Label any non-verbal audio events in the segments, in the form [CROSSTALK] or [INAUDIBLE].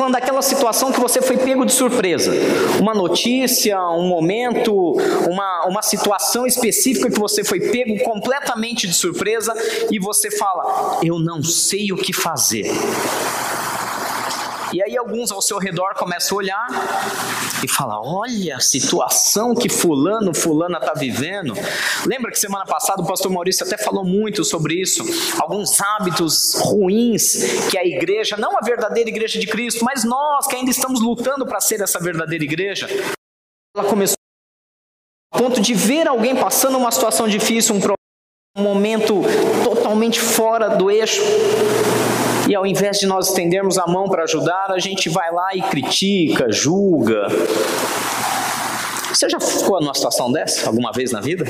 falando daquela situação que você foi pego de surpresa. Uma notícia, um momento, uma, uma situação específica que você foi pego completamente de surpresa e você fala: Eu não sei o que fazer. E aí alguns ao seu redor começam a olhar e falar: olha a situação que fulano, fulana está vivendo. Lembra que semana passada o pastor Maurício até falou muito sobre isso? Alguns hábitos ruins que a igreja, não a verdadeira igreja de Cristo, mas nós que ainda estamos lutando para ser essa verdadeira igreja, ela começou a ponto de ver alguém passando uma situação difícil, um, um momento totalmente fora do eixo e ao invés de nós estendermos a mão para ajudar, a gente vai lá e critica, julga. Você já ficou numa situação dessa alguma vez na vida?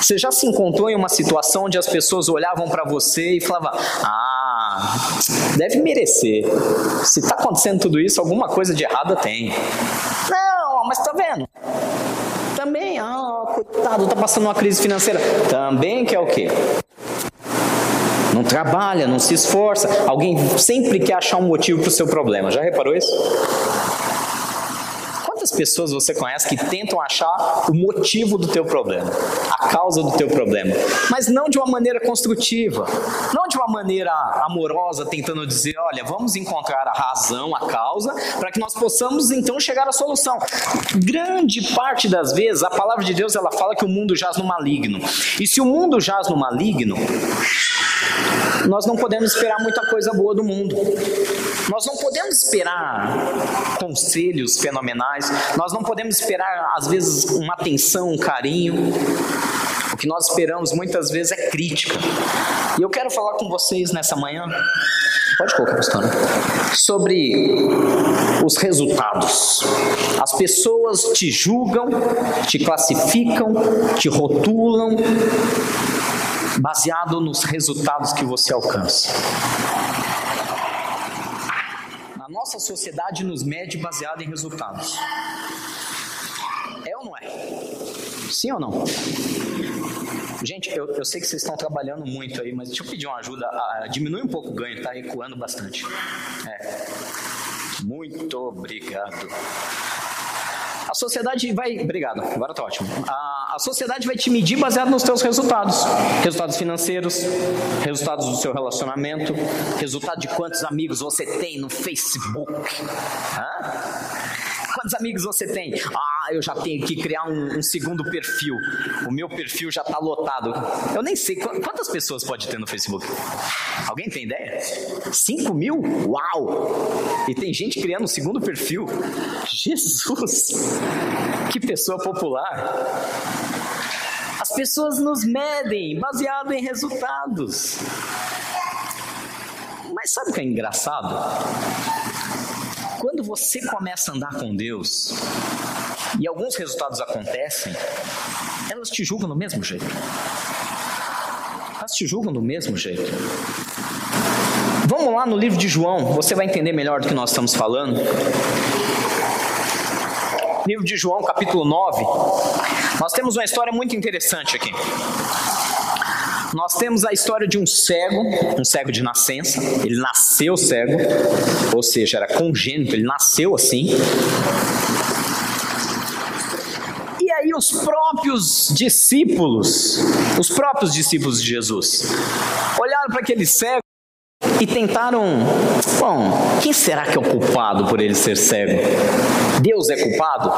Você já se encontrou em uma situação onde as pessoas olhavam para você e falavam: Ah, deve merecer. Se está acontecendo tudo isso, alguma coisa de errada tem. Não, mas está vendo? Também, ah, coitado, está passando uma crise financeira. Também quer o quê? Não trabalha, não se esforça. Alguém sempre quer achar um motivo para o seu problema. Já reparou isso? Quantas pessoas você conhece que tentam achar o motivo do teu problema, a causa do teu problema, mas não de uma maneira construtiva, não de uma maneira amorosa, tentando dizer, olha, vamos encontrar a razão, a causa, para que nós possamos então chegar à solução. Grande parte das vezes a palavra de Deus ela fala que o mundo jaz no maligno. E se o mundo jaz no maligno, nós não podemos esperar muita coisa boa do mundo. Nós não podemos esperar conselhos fenomenais, nós não podemos esperar, às vezes, uma atenção, um carinho. O que nós esperamos muitas vezes é crítica. E eu quero falar com vocês nessa manhã, pode colocar, pastora, sobre os resultados. As pessoas te julgam, te classificam, te rotulam, baseado nos resultados que você alcança. A nossa sociedade nos mede baseado em resultados. É ou não é? Sim ou não? Gente, eu, eu sei que vocês estão trabalhando muito aí, mas deixa eu pedir uma ajuda. Ah, diminui um pouco o ganho, está ecoando bastante. É. Muito obrigado. A sociedade vai. Obrigado, agora está ótimo. A, a sociedade vai te medir baseado nos teus resultados: resultados financeiros, resultados do seu relacionamento, resultado de quantos amigos você tem no Facebook. Hã? Quantos amigos você tem? Ah, eu já tenho que criar um, um segundo perfil. O meu perfil já está lotado. Eu nem sei quantas pessoas pode ter no Facebook. Alguém tem ideia? 5 mil? Uau! E tem gente criando um segundo perfil. Jesus! Que pessoa popular! As pessoas nos medem baseado em resultados. Mas sabe o que é engraçado? quando você começa a andar com Deus e alguns resultados acontecem, elas te julgam do mesmo jeito. Elas te julgam do mesmo jeito. Vamos lá no livro de João, você vai entender melhor do que nós estamos falando. Livro de João, capítulo 9. Nós temos uma história muito interessante aqui. Nós temos a história de um cego, um cego de nascença. Ele nasceu cego, ou seja, era congênito, ele nasceu assim. E aí os próprios discípulos, os próprios discípulos de Jesus, olharam para aquele cego e tentaram, bom, quem será que é o culpado por ele ser cego? Deus é culpado?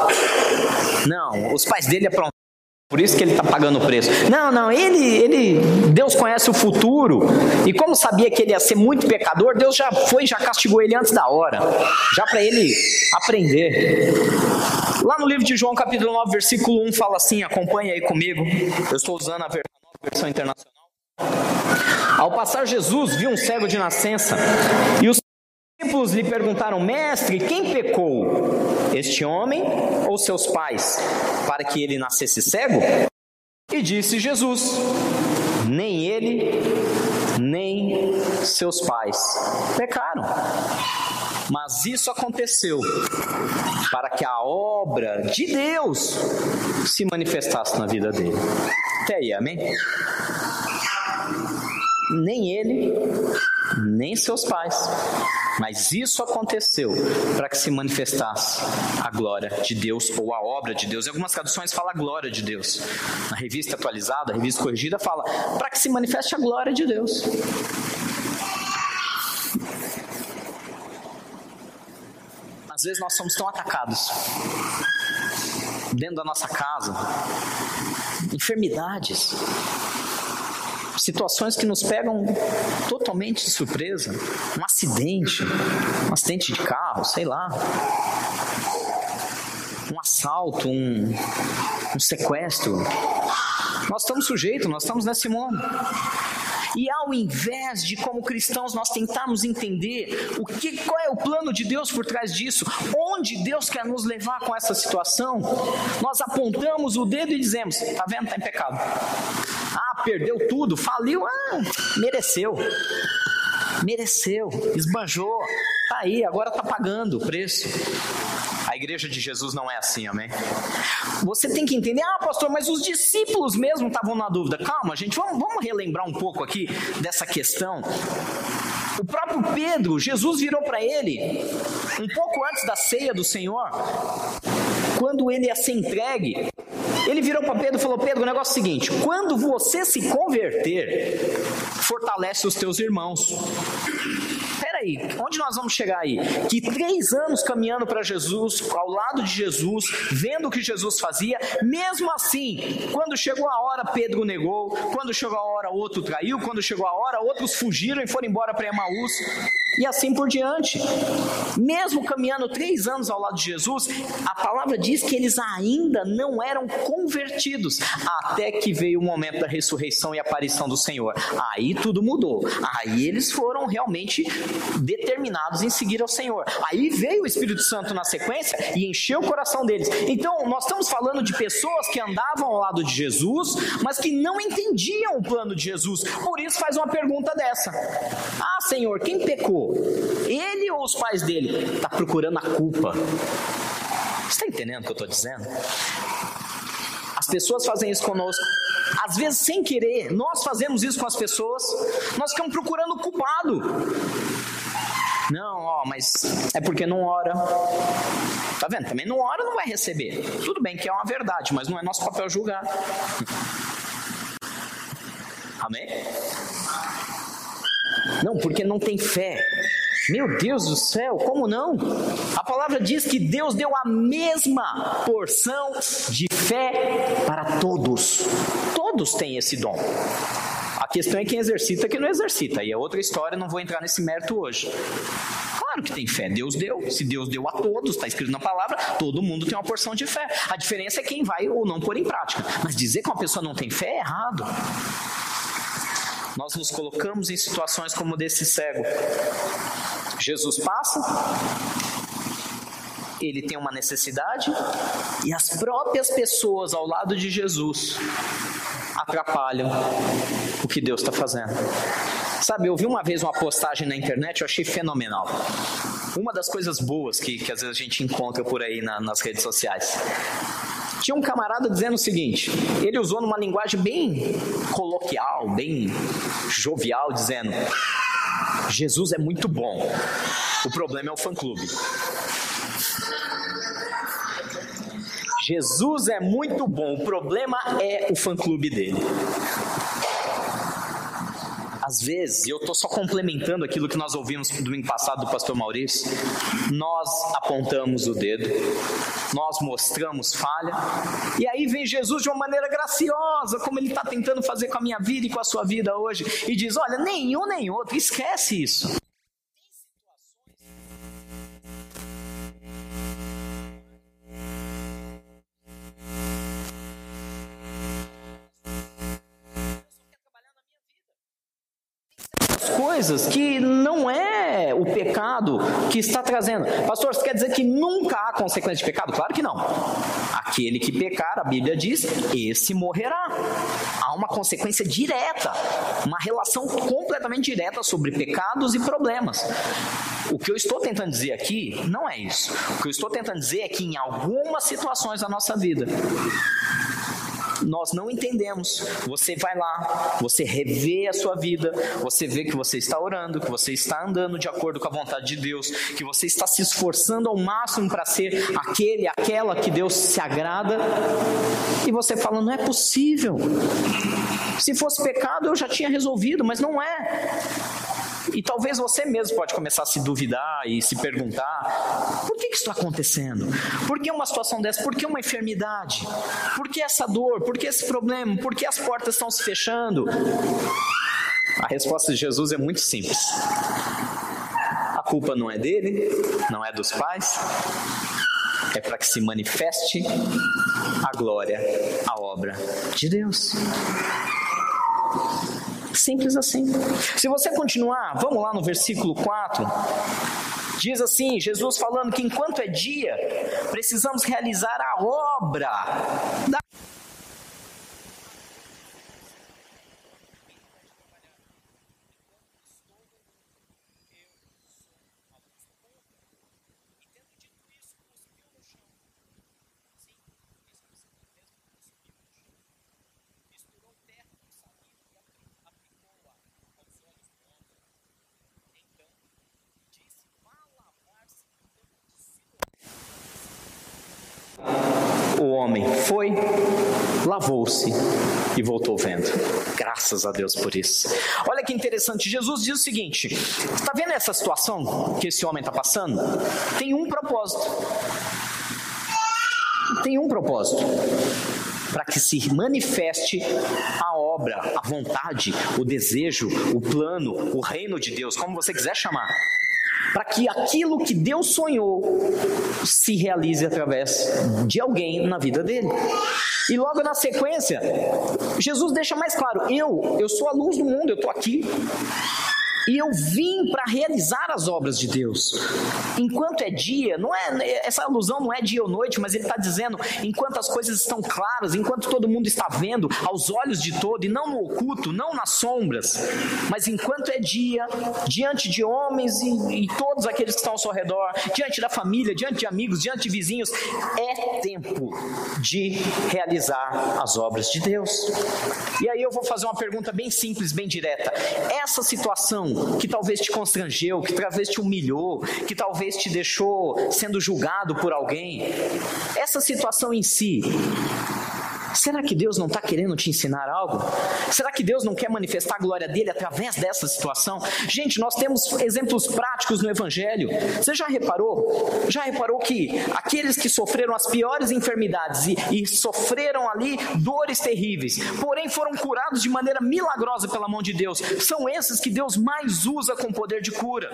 Não, os pais dele aprontaram por isso que ele está pagando o preço. Não, não, ele, ele, Deus conhece o futuro e como sabia que ele ia ser muito pecador, Deus já foi, já castigou ele antes da hora, já para ele aprender. Lá no livro de João, capítulo 9, versículo 1, fala assim: acompanha aí comigo. Eu estou usando a versão internacional. Ao passar Jesus viu um cego de nascença e os discípulos lhe perguntaram: Mestre, quem pecou? Este homem ou seus pais? Para que ele nascesse cego? E disse Jesus: Nem ele, nem seus pais pecaram. Mas isso aconteceu para que a obra de Deus se manifestasse na vida dele. Até aí, amém? Nem ele, nem seus pais. Mas isso aconteceu para que se manifestasse a glória de Deus ou a obra de Deus. Em algumas traduções fala a glória de Deus. Na revista atualizada, a revista corrigida fala para que se manifeste a glória de Deus. Às vezes nós somos tão atacados dentro da nossa casa, enfermidades, situações que nos pegam totalmente de surpresa, um acidente, um acidente de carro, sei lá, um assalto, um, um sequestro. Nós estamos sujeitos, nós estamos nesse mundo. E ao invés de, como cristãos, nós tentarmos entender o que, qual é o plano de Deus por trás disso, onde Deus quer nos levar com essa situação, nós apontamos o dedo e dizemos: tá vendo, está em pecado. Perdeu tudo, faliu, ah, mereceu. Mereceu, esbanjou, tá aí, agora tá pagando o preço. A igreja de Jesus não é assim, amém? Você tem que entender, ah, pastor, mas os discípulos mesmo estavam na dúvida. Calma, gente, vamos, vamos relembrar um pouco aqui dessa questão. O próprio Pedro, Jesus virou para ele, um pouco antes da ceia do Senhor, quando ele ia ser entregue, ele virou para Pedro e falou: Pedro, o negócio é o seguinte: quando você se converter, fortalece os teus irmãos peraí, onde nós vamos chegar aí? Que três anos caminhando para Jesus, ao lado de Jesus, vendo o que Jesus fazia, mesmo assim, quando chegou a hora, Pedro negou, quando chegou a hora, outro traiu, quando chegou a hora, outros fugiram e foram embora para Emaús, e assim por diante. Mesmo caminhando três anos ao lado de Jesus, a palavra diz que eles ainda não eram convertidos, até que veio o momento da ressurreição e aparição do Senhor. Aí tudo mudou. Aí eles foram realmente determinados em seguir ao Senhor. Aí veio o Espírito Santo na sequência e encheu o coração deles. Então, nós estamos falando de pessoas que andavam ao lado de Jesus, mas que não entendiam o plano de Jesus. Por isso faz uma pergunta dessa: Ah, Senhor, quem pecou? Ele ou os pais dele? Está procurando a culpa. Está entendendo o que eu estou dizendo? As pessoas fazem isso conosco. Às vezes, sem querer, nós fazemos isso com as pessoas. Nós ficamos procurando o culpado. Não, ó, mas é porque não ora. Tá vendo? Também não ora, não vai receber. Tudo bem que é uma verdade, mas não é nosso papel julgar. Amém? Não, porque não tem fé. Meu Deus do céu, como não? A palavra diz que Deus deu a mesma porção de fé para todos. Todos têm esse dom. A questão é quem exercita quem não exercita. E é outra história, não vou entrar nesse mérito hoje. Claro que tem fé, Deus deu. Se Deus deu a todos, está escrito na palavra, todo mundo tem uma porção de fé. A diferença é quem vai ou não pôr em prática. Mas dizer que uma pessoa não tem fé é errado. Nós nos colocamos em situações como desse cego. Jesus passa, ele tem uma necessidade e as próprias pessoas ao lado de Jesus atrapalham o que Deus está fazendo. Sabe, eu vi uma vez uma postagem na internet, eu achei fenomenal. Uma das coisas boas que, que às vezes a gente encontra por aí na, nas redes sociais. Tinha um camarada dizendo o seguinte: ele usou numa linguagem bem coloquial, bem jovial, dizendo: Jesus é muito bom, o problema é o fã-clube. Jesus é muito bom, o problema é o fã-clube dele. Às vezes, e eu estou só complementando aquilo que nós ouvimos domingo passado do pastor Maurício, nós apontamos o dedo, nós mostramos falha, e aí vem Jesus de uma maneira graciosa, como ele está tentando fazer com a minha vida e com a sua vida hoje, e diz: Olha, nenhum nem outro, esquece isso. Coisas que não é o pecado que está trazendo. Pastor, você quer dizer que nunca há consequência de pecado? Claro que não. Aquele que pecar, a Bíblia diz, esse morrerá. Há uma consequência direta, uma relação completamente direta sobre pecados e problemas. O que eu estou tentando dizer aqui não é isso. O que eu estou tentando dizer é que em algumas situações da nossa vida, nós não entendemos. Você vai lá, você revê a sua vida, você vê que você está orando, que você está andando de acordo com a vontade de Deus, que você está se esforçando ao máximo para ser aquele, aquela que Deus se agrada, e você fala: não é possível. Se fosse pecado, eu já tinha resolvido, mas não é. E talvez você mesmo pode começar a se duvidar e se perguntar: por que, que isso está acontecendo? Por que uma situação dessa? Por que uma enfermidade? Por que essa dor? Por que esse problema? Por que as portas estão se fechando? A resposta de Jesus é muito simples. A culpa não é dele, não é dos pais, é para que se manifeste a glória, a obra de Deus. Simples assim. Se você continuar, vamos lá no versículo 4. Diz assim: Jesus falando que enquanto é dia, precisamos realizar a obra da homem foi, lavou-se e voltou vendo. Graças a Deus por isso. Olha que interessante, Jesus diz o seguinte: está vendo essa situação que esse homem está passando? Tem um propósito. Tem um propósito para que se manifeste a obra, a vontade, o desejo, o plano, o reino de Deus, como você quiser chamar para que aquilo que Deus sonhou se realize através de alguém na vida dele. E logo na sequência, Jesus deixa mais claro: eu, eu sou a luz do mundo, eu estou aqui. E eu vim para realizar as obras de Deus. Enquanto é dia, não é essa alusão não é dia ou noite, mas ele está dizendo enquanto as coisas estão claras, enquanto todo mundo está vendo aos olhos de todo e não no oculto, não nas sombras, mas enquanto é dia, diante de homens e, e todos aqueles que estão ao seu redor, diante da família, diante de amigos, diante de vizinhos, é tempo de realizar as obras de Deus. E aí eu vou fazer uma pergunta bem simples, bem direta. Essa situação que talvez te constrangeu, que talvez te humilhou, que talvez te deixou sendo julgado por alguém. Essa situação em si Será que Deus não está querendo te ensinar algo? Será que Deus não quer manifestar a glória dele através dessa situação? Gente, nós temos exemplos práticos no Evangelho. Você já reparou? Já reparou que aqueles que sofreram as piores enfermidades e, e sofreram ali dores terríveis, porém foram curados de maneira milagrosa pela mão de Deus, são esses que Deus mais usa com poder de cura.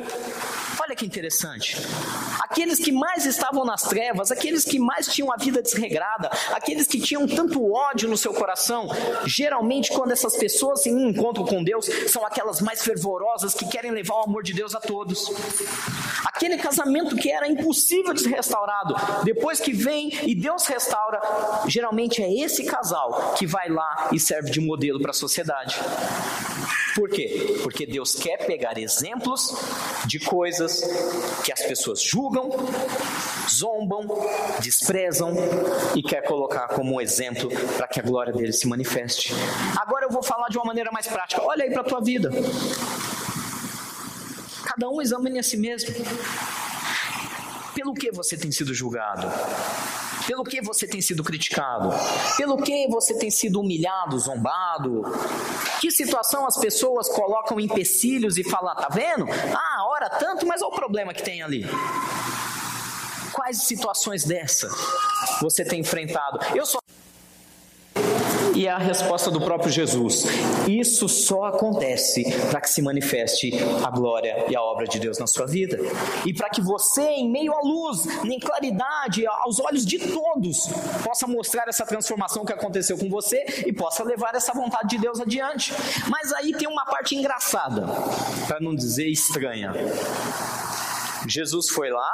Olha que interessante. Aqueles que mais estavam nas trevas, aqueles que mais tinham a vida desregrada, aqueles que tinham tanto ódio no seu coração. Geralmente, quando essas pessoas se encontram com Deus, são aquelas mais fervorosas que querem levar o amor de Deus a todos. Aquele casamento que era impossível de ser restaurado, depois que vem e Deus restaura, geralmente é esse casal que vai lá e serve de modelo para a sociedade. Por quê? Porque Deus quer pegar exemplos de coisas que as pessoas julgam, zombam, desprezam e quer colocar como exemplo para que a glória dele se manifeste. Agora eu vou falar de uma maneira mais prática. Olha aí para a tua vida. Cada um examine a si mesmo. Pelo que você tem sido julgado? Pelo que você tem sido criticado? Pelo que você tem sido humilhado, zombado? Que situação as pessoas colocam empecilhos e falam, tá vendo? Ah, ora tanto, mas olha o problema que tem ali. Quais situações dessa você tem enfrentado? Eu só e é a resposta do próprio Jesus. Isso só acontece para que se manifeste a glória e a obra de Deus na sua vida. E para que você, em meio à luz, em claridade, aos olhos de todos, possa mostrar essa transformação que aconteceu com você e possa levar essa vontade de Deus adiante. Mas aí tem uma parte engraçada, para não dizer estranha. Jesus foi lá,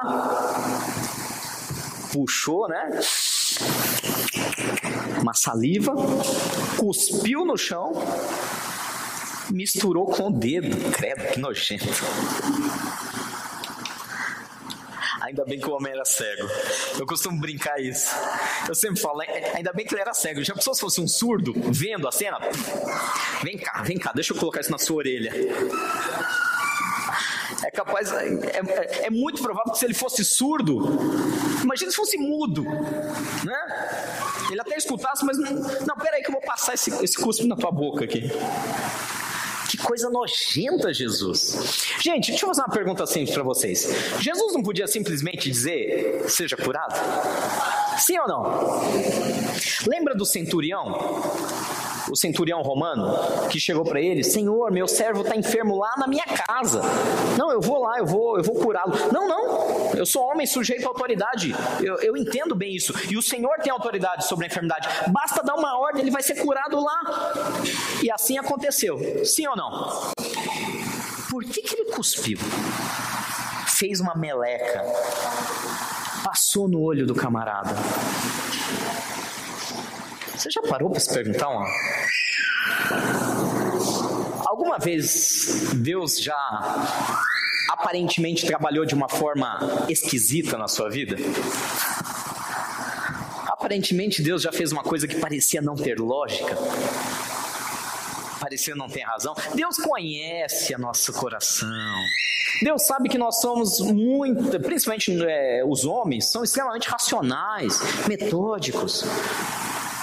puxou, né? Uma saliva, cuspiu no chão, misturou com o dedo. Credo, que nojento. Ainda bem que o homem era cego. Eu costumo brincar isso. Eu sempre falo, ainda bem que ele era cego. Já pensou se fosse um surdo vendo a cena? Vem cá, vem cá, deixa eu colocar isso na sua orelha. É capaz, é, é, é muito provável que se ele fosse surdo, imagina se fosse mudo, né? Escutasse, mas não, não peraí que eu vou passar esse, esse cuspe na tua boca aqui. Que coisa nojenta, Jesus. Gente, deixa eu fazer uma pergunta simples para vocês. Jesus não podia simplesmente dizer, seja curado? Sim ou não? Lembra do centurião? O centurião romano, que chegou para ele: Senhor, meu servo está enfermo lá na minha casa. Não, eu vou lá, eu vou, eu vou curá-lo. Não, não, eu sou homem sujeito à autoridade. Eu, eu entendo bem isso. E o Senhor tem autoridade sobre a enfermidade. Basta dar uma ordem, ele vai ser curado lá. E assim aconteceu. Sim ou não? Por que, que ele cuspiu? Fez uma meleca. Passou no olho do camarada. Você já parou para se perguntar uma... Alguma vez Deus já aparentemente trabalhou de uma forma esquisita na sua vida? Aparentemente Deus já fez uma coisa que parecia não ter lógica, parecia não ter razão. Deus conhece a nosso coração. Deus sabe que nós somos muito, principalmente é, os homens, são extremamente racionais, metódicos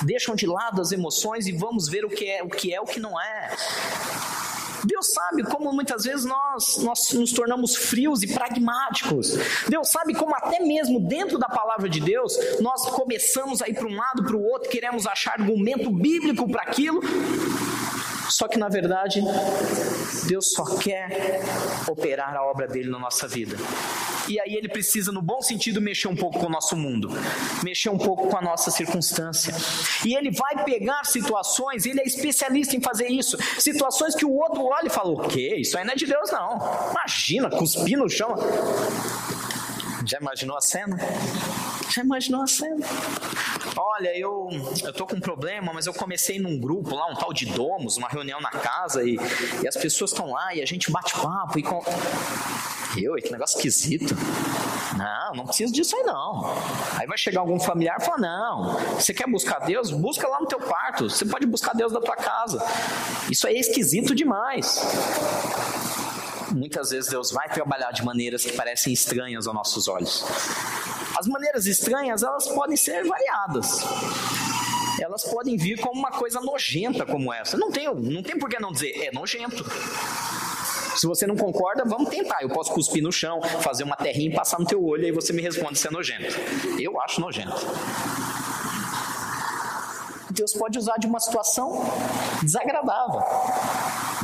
deixam de lado as emoções e vamos ver o que é o que é o que não é. Deus sabe como muitas vezes nós, nós nos tornamos frios e pragmáticos. Deus sabe como até mesmo dentro da palavra de Deus nós começamos a ir para um lado para o outro, queremos achar argumento bíblico para aquilo só que na verdade, Deus só quer operar a obra dele na nossa vida. E aí ele precisa, no bom sentido, mexer um pouco com o nosso mundo, mexer um pouco com a nossa circunstância. E ele vai pegar situações, ele é especialista em fazer isso, situações que o outro olha e fala: o quê? Isso aí não é de Deus, não. Imagina, cuspir no chão. Já imaginou a cena? Já imaginou a cena? Olha, eu, eu tô com um problema, mas eu comecei num grupo lá, um tal de Domos, uma reunião na casa, e, e as pessoas estão lá e a gente bate papo e. Com... Eu, que negócio esquisito. Não, não preciso disso aí não. Aí vai chegar algum familiar e falar: Não, você quer buscar Deus? Busca lá no teu quarto. Você pode buscar Deus da tua casa. Isso aí é esquisito demais muitas vezes Deus vai trabalhar de maneiras que parecem estranhas aos nossos olhos. As maneiras estranhas, elas podem ser variadas. Elas podem vir como uma coisa nojenta como essa. Não tem, não tem por que não dizer, é nojento. Se você não concorda, vamos tentar. Eu posso cuspir no chão, fazer uma terrinha e passar no teu olho, aí você me responde se é nojento. Eu acho nojento. Deus pode usar de uma situação desagradável.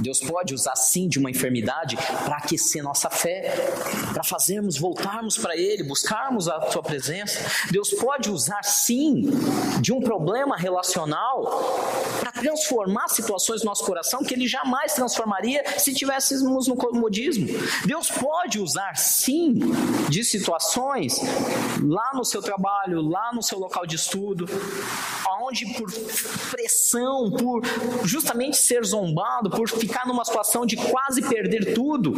Deus pode usar sim de uma enfermidade para aquecer nossa fé, para fazermos voltarmos para Ele, buscarmos a Sua presença. Deus pode usar sim de um problema relacional para transformar situações no nosso coração que Ele jamais transformaria se tivéssemos no comodismo. Deus pode usar sim de situações lá no seu trabalho, lá no seu local de estudo, onde por pressão, por justamente ser zombado, por ficar numa situação de quase perder tudo,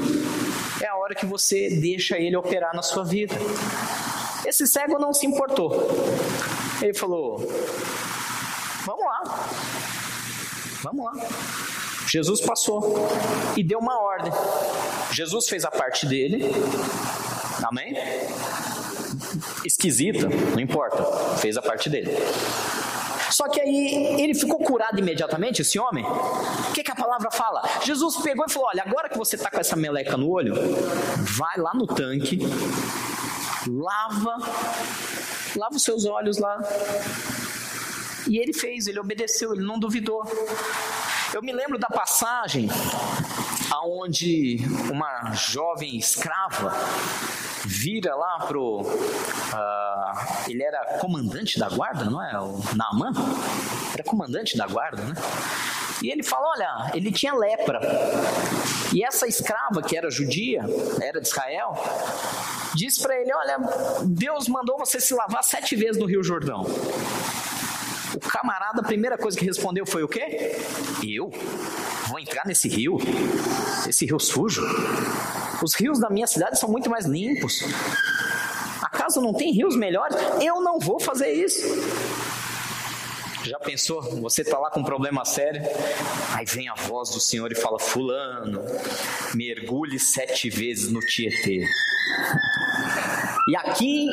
é a hora que você deixa ele operar na sua vida. Esse cego não se importou. Ele falou: vamos lá. Jesus passou e deu uma ordem. Jesus fez a parte dele. Amém? Esquisita, não importa. Fez a parte dele. Só que aí ele ficou curado imediatamente, esse homem. O que, que a palavra fala? Jesus pegou e falou: Olha, agora que você está com essa meleca no olho, vai lá no tanque, lava, lava os seus olhos lá. E ele fez, ele obedeceu, ele não duvidou. Eu me lembro da passagem aonde uma jovem escrava vira lá pro. Uh, ele era comandante da guarda, não é? O Naaman? Era comandante da guarda, né? E ele fala: olha, ele tinha lepra. E essa escrava, que era judia, era de Israel, disse para ele: olha, Deus mandou você se lavar sete vezes no Rio Jordão. O camarada, a primeira coisa que respondeu foi o quê? Eu? Vou entrar nesse rio? Esse rio sujo? Os rios da minha cidade são muito mais limpos. acaso não tem rios melhores? Eu não vou fazer isso. Já pensou? Você está lá com um problema sério, aí vem a voz do Senhor e fala: Fulano, mergulhe sete vezes no Tietê. E aqui,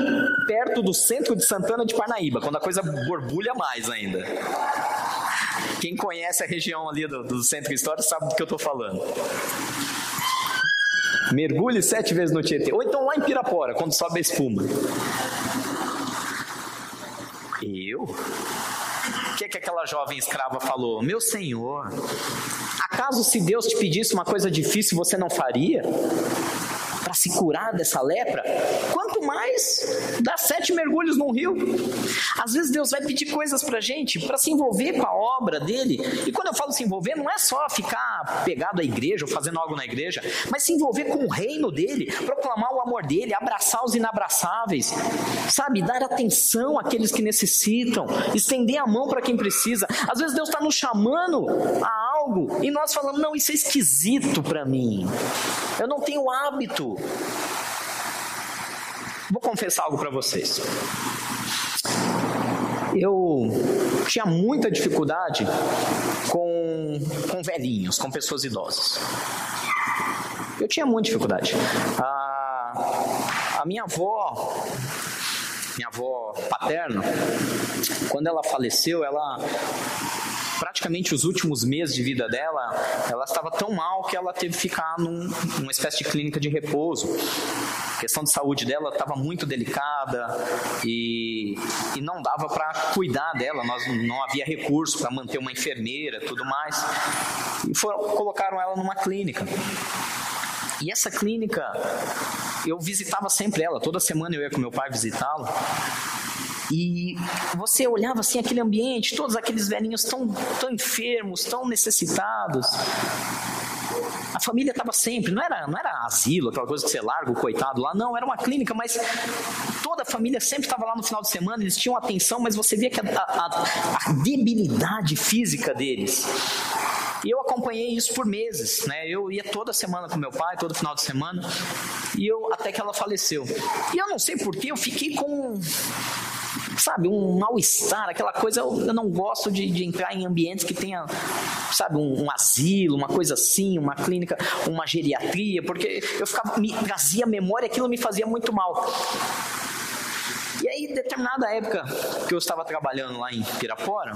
perto do centro de Santana de Parnaíba, quando a coisa borbulha mais ainda. Quem conhece a região ali do, do centro histórico sabe do que eu estou falando. Mergulhe sete vezes no Tietê. Ou então lá em Pirapora, quando sobe a espuma. Eu? Que, que aquela jovem escrava falou? Meu senhor, acaso se Deus te pedisse uma coisa difícil você não faria? para se curar dessa lepra, quanto mais dar sete mergulhos num rio. Às vezes Deus vai pedir coisas para gente para se envolver com a obra dele. E quando eu falo se envolver, não é só ficar pegado à igreja ou fazendo algo na igreja, mas se envolver com o reino dele, proclamar o amor dele, abraçar os inabraçáveis, sabe, dar atenção àqueles que necessitam, estender a mão para quem precisa. Às vezes Deus está nos chamando a algo e nós falamos: não, isso é esquisito para mim. Eu não tenho hábito. Vou confessar algo para vocês. Eu tinha muita dificuldade com, com velhinhos, com pessoas idosas. Eu tinha muita dificuldade. A, a minha avó, minha avó paterna, quando ela faleceu, ela praticamente os últimos meses de vida dela, ela estava tão mal que ela teve que ficar num, numa espécie de clínica de repouso. Questão de saúde dela estava muito delicada e, e não dava para cuidar dela, nós não havia recurso para manter uma enfermeira, tudo mais. E foram, colocaram ela numa clínica. E essa clínica, eu visitava sempre ela, toda semana eu ia com meu pai visitá-la. E você olhava assim aquele ambiente, todos aqueles velhinhos tão, tão enfermos, tão necessitados. A família estava sempre, não era, não era asilo, aquela coisa que você larga o coitado lá, não, era uma clínica, mas toda a família sempre estava lá no final de semana, eles tinham atenção, mas você via que a, a, a debilidade física deles. E eu acompanhei isso por meses, né? Eu ia toda semana com meu pai, todo final de semana, e eu até que ela faleceu. E eu não sei porquê, eu fiquei com sabe, um mal-estar, aquela coisa. Eu, eu não gosto de, de, entrar em ambientes que tenha, sabe, um, um, asilo, uma coisa assim, uma clínica, uma geriatria, porque eu ficava, me trazia memória, aquilo me fazia muito mal. E aí, determinada época que eu estava trabalhando lá em Pirapora,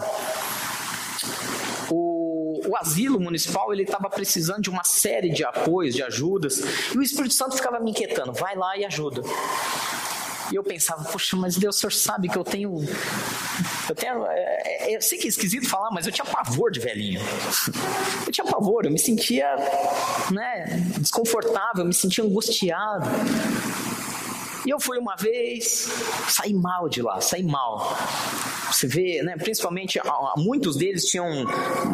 o, o, asilo municipal ele estava precisando de uma série de apoios, de ajudas, e o Espírito Santo ficava me inquietando, vai lá e ajuda. E eu pensava, poxa, mas Deus, o senhor sabe que eu tenho. Eu tenho. É, é, eu sei que é esquisito falar, mas eu tinha pavor de velhinho. Eu tinha pavor, eu me sentia né, desconfortável, eu me sentia angustiado. E eu fui uma vez, saí mal de lá, saí mal. Você vê, né, principalmente muitos deles tinham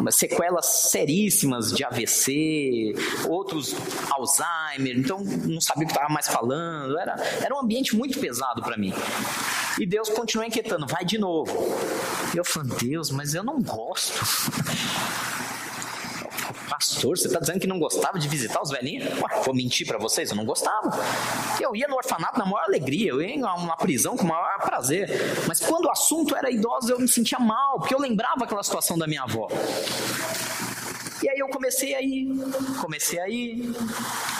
sequelas seríssimas de AVC, outros Alzheimer, então não sabia o que estava mais falando. Era, era um ambiente muito pesado para mim. E Deus continuou inquietando, vai de novo. E eu falei, Deus, mas eu não gosto. Pastor, você está dizendo que não gostava de visitar os velhinhos? Ué, vou mentir para vocês, eu não gostava. Eu ia no orfanato na maior alegria, eu ia numa prisão com o maior prazer. Mas quando o assunto era idoso, eu me sentia mal, porque eu lembrava aquela situação da minha avó. E aí eu comecei a ir, comecei a ir,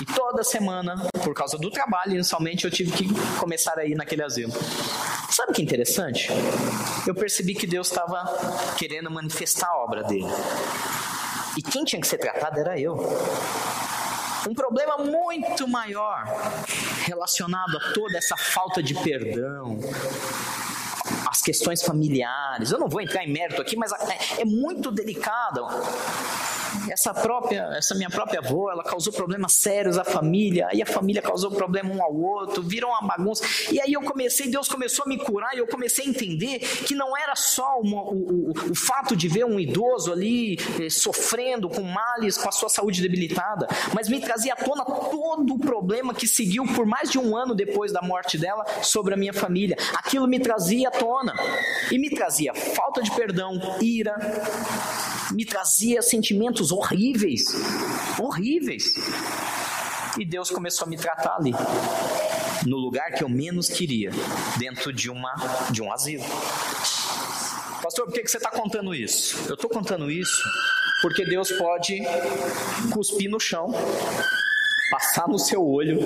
e toda semana, por causa do trabalho, inicialmente eu tive que começar a ir naquele asilo. Sabe que é interessante? Eu percebi que Deus estava querendo manifestar a obra dele. E quem tinha que ser tratado era eu. Um problema muito maior relacionado a toda essa falta de perdão, as questões familiares. Eu não vou entrar em mérito aqui, mas é, é muito delicado essa própria, essa minha própria avó, ela causou problemas sérios à família, aí a família causou problema um ao outro, viram uma bagunça. E aí eu comecei, Deus começou a me curar e eu comecei a entender que não era só uma, o, o, o, fato de ver um idoso ali eh, sofrendo com males, com a sua saúde debilitada, mas me trazia à tona todo o problema que seguiu por mais de um ano depois da morte dela sobre a minha família. Aquilo me trazia à tona e me trazia falta de perdão, ira, me trazia sentimentos horríveis, horríveis. E Deus começou a me tratar ali. no lugar que eu menos queria, dentro de, uma, de um asilo. Pastor, por que você está contando isso? Eu estou contando isso porque Deus pode cuspir no chão passar no seu olho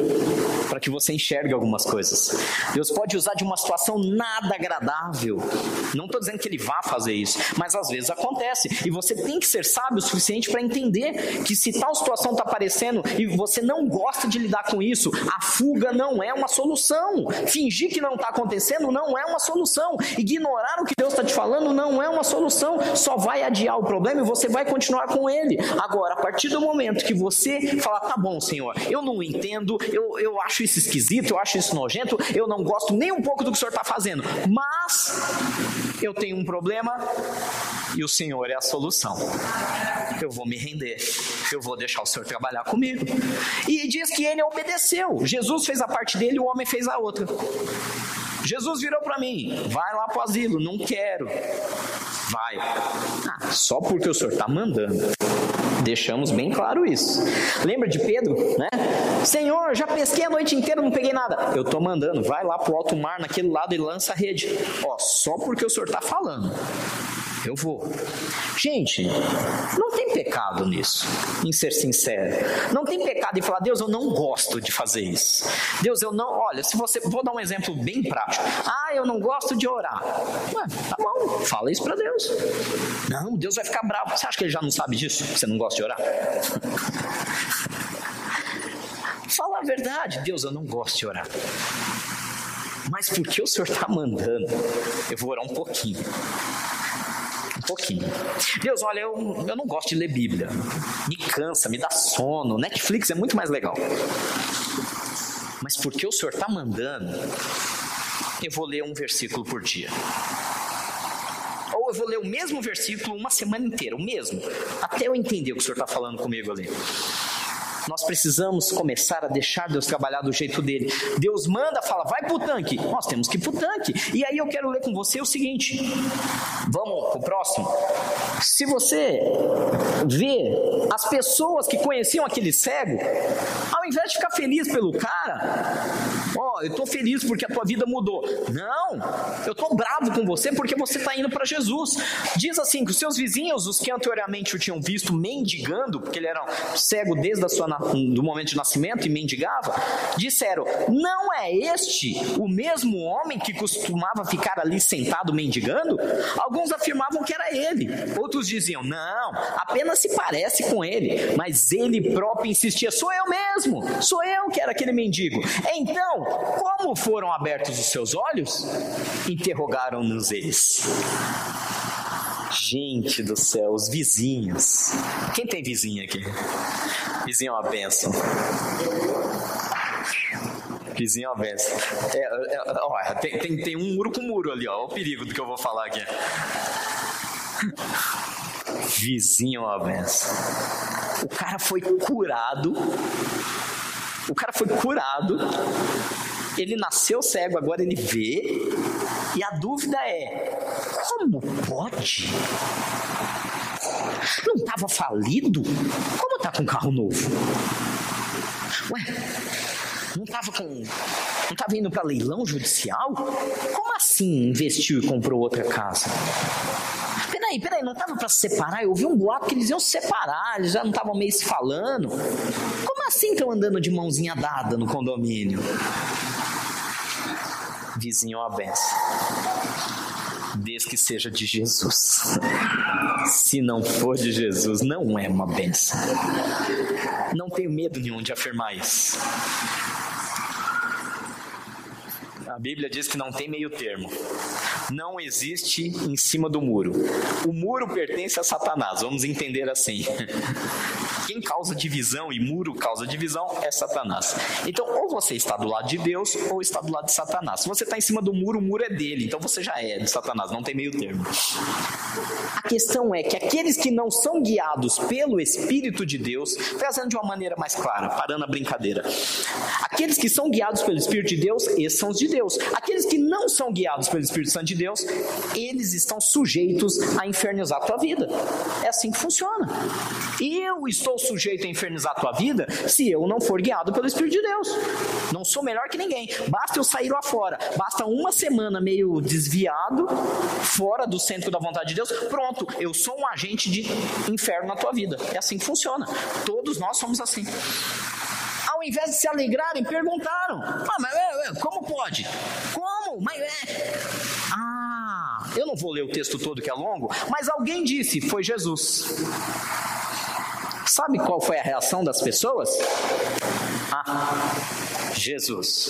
para que você enxergue algumas coisas. Deus pode usar de uma situação nada agradável. Não estou dizendo que Ele vá fazer isso, mas às vezes acontece. E você tem que ser sábio o suficiente para entender que se tal situação está aparecendo e você não gosta de lidar com isso, a fuga não é uma solução. Fingir que não está acontecendo não é uma solução. Ignorar o que Deus está te falando não é uma solução. Só vai adiar o problema e você vai continuar com ele. Agora, a partir do momento que você falar, tá bom, Senhor, eu não entendo, eu, eu acho isso esquisito, eu acho isso nojento, eu não gosto nem um pouco do que o senhor está fazendo, mas eu tenho um problema e o senhor é a solução. Eu vou me render, eu vou deixar o senhor trabalhar comigo. E diz que ele obedeceu. Jesus fez a parte dele, o homem fez a outra. Jesus virou para mim: vai lá para o asilo, não quero. Vai. Ah, só porque o senhor está mandando. Deixamos bem claro isso. Lembra de Pedro, né? Senhor, já pesquei a noite inteira, não peguei nada. Eu tô mandando, vai lá pro alto mar, naquele lado e lança a rede. Ó, só porque o senhor tá falando eu vou. Gente, não tem pecado nisso, em ser sincero. Não tem pecado em falar, Deus, eu não gosto de fazer isso. Deus, eu não. Olha, se você. Vou dar um exemplo bem prático. Ah, eu não gosto de orar. Ué, tá bom, fala isso para Deus. Não, Deus vai ficar bravo. Você acha que ele já não sabe disso? Você não gosta de orar? [LAUGHS] Fala a verdade, Deus, eu não gosto de orar. Mas porque o Senhor está mandando, eu vou orar um pouquinho pouquinho. Deus, olha, eu, eu não gosto de ler Bíblia. Me cansa, me dá sono. Netflix é muito mais legal. Mas porque o Senhor está mandando, eu vou ler um versículo por dia. Ou eu vou ler o mesmo versículo uma semana inteira, o mesmo, até eu entender o que o Senhor está falando comigo ali. Nós precisamos começar a deixar Deus trabalhar do jeito dele. Deus manda, fala, vai pro tanque. Nós temos que ir pro tanque. E aí eu quero ler com você o seguinte. Vamos pro próximo. Se você vê as pessoas que conheciam aquele cego, ao invés de ficar feliz pelo cara, eu tô feliz porque a tua vida mudou. Não, eu tô bravo com você porque você tá indo para Jesus. Diz assim que os seus vizinhos, os que anteriormente o tinham visto mendigando, porque ele era cego desde do momento de nascimento e mendigava, disseram: Não é este o mesmo homem que costumava ficar ali sentado mendigando? Alguns afirmavam que era ele, outros diziam: Não, apenas se parece com ele, mas ele próprio insistia: Sou eu mesmo, sou eu que era aquele mendigo. Então, como foram abertos os seus olhos? Interrogaram-nos eles. Gente do céu, os vizinhos. Quem tem vizinho aqui? Vizinho é uma benção. Vizinho é uma benção. É, é, ó, tem, tem, tem um muro com muro ali, ó. Olha o perigo do que eu vou falar aqui. Vizinho é uma benção. O cara foi curado. O cara foi curado. Ele nasceu cego, agora ele vê. E a dúvida é: como pode? Não estava falido? Como está com carro novo? Ué, não estava com. Não estava indo para leilão judicial? Como assim investiu e comprou outra casa? Peraí, peraí, não estava para se separar? Eu ouvi um boato que eles iam se separar, eles já não estavam meio se falando. Como assim estão andando de mãozinha dada no condomínio? Vizinho, uma benção desde que seja de Jesus. Se não for de Jesus, não é uma benção. Não tenho medo nenhum de afirmar isso. A Bíblia diz que não tem meio termo. Não existe em cima do muro. O muro pertence a Satanás, vamos entender assim. [LAUGHS] Quem causa divisão e muro causa divisão é Satanás. Então, ou você está do lado de Deus ou está do lado de Satanás. Se você está em cima do muro, o muro é dele, então você já é de Satanás, não tem meio termo. A questão é que aqueles que não são guiados pelo Espírito de Deus, trazendo de uma maneira mais clara, parando a brincadeira, aqueles que são guiados pelo Espírito de Deus, esses são os de Deus. Aqueles que não são guiados pelo Espírito Santo de de Deus, eles estão sujeitos a infernizar a tua vida. É assim que funciona. Eu estou sujeito a infernizar a tua vida se eu não for guiado pelo Espírito de Deus. Não sou melhor que ninguém. Basta eu sair lá fora. Basta uma semana meio desviado, fora do centro da vontade de Deus. Pronto, eu sou um agente de inferno na tua vida. É assim que funciona. Todos nós somos assim ao invés de se alegrarem, perguntaram: ah, mas é, é, como pode? Como? Mas é. Ah, eu não vou ler o texto todo que é longo, mas alguém disse: foi Jesus. Sabe qual foi a reação das pessoas? Ah, Jesus.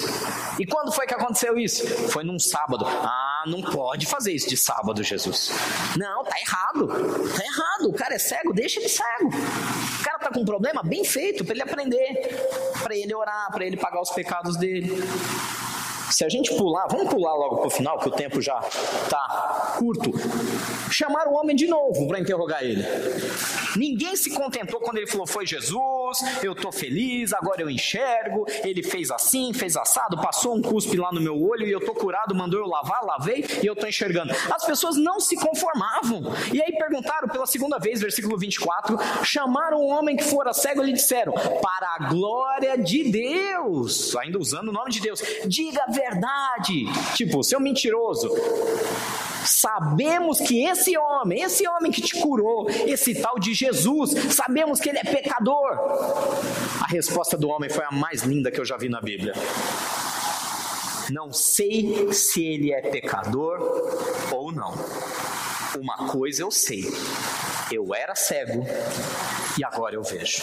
E quando foi que aconteceu isso? Foi num sábado. Ah, não pode fazer isso de sábado, Jesus. Não, tá errado. Tá errado. O cara é cego, deixa ele cego. O cara tá com um problema bem feito para ele aprender, para ele orar, para ele pagar os pecados dele. Se a gente pular, vamos pular logo para o final, que o tempo já está curto. Chamaram o homem de novo para interrogar ele. Ninguém se contentou quando ele falou: Foi Jesus, eu estou feliz, agora eu enxergo. Ele fez assim, fez assado, passou um cuspe lá no meu olho e eu estou curado, mandou eu lavar, lavei e eu estou enxergando. As pessoas não se conformavam. E aí perguntaram pela segunda vez, versículo 24: chamaram o homem que fora cego e lhe disseram: Para a glória de Deus, ainda usando o nome de Deus, diga a verdade. Tipo, seu mentiroso. Sabemos que esse homem, esse homem que te curou, esse tal de Jesus, sabemos que ele é pecador. A resposta do homem foi a mais linda que eu já vi na Bíblia. Não sei se ele é pecador ou não. Uma coisa eu sei: eu era cego e agora eu vejo.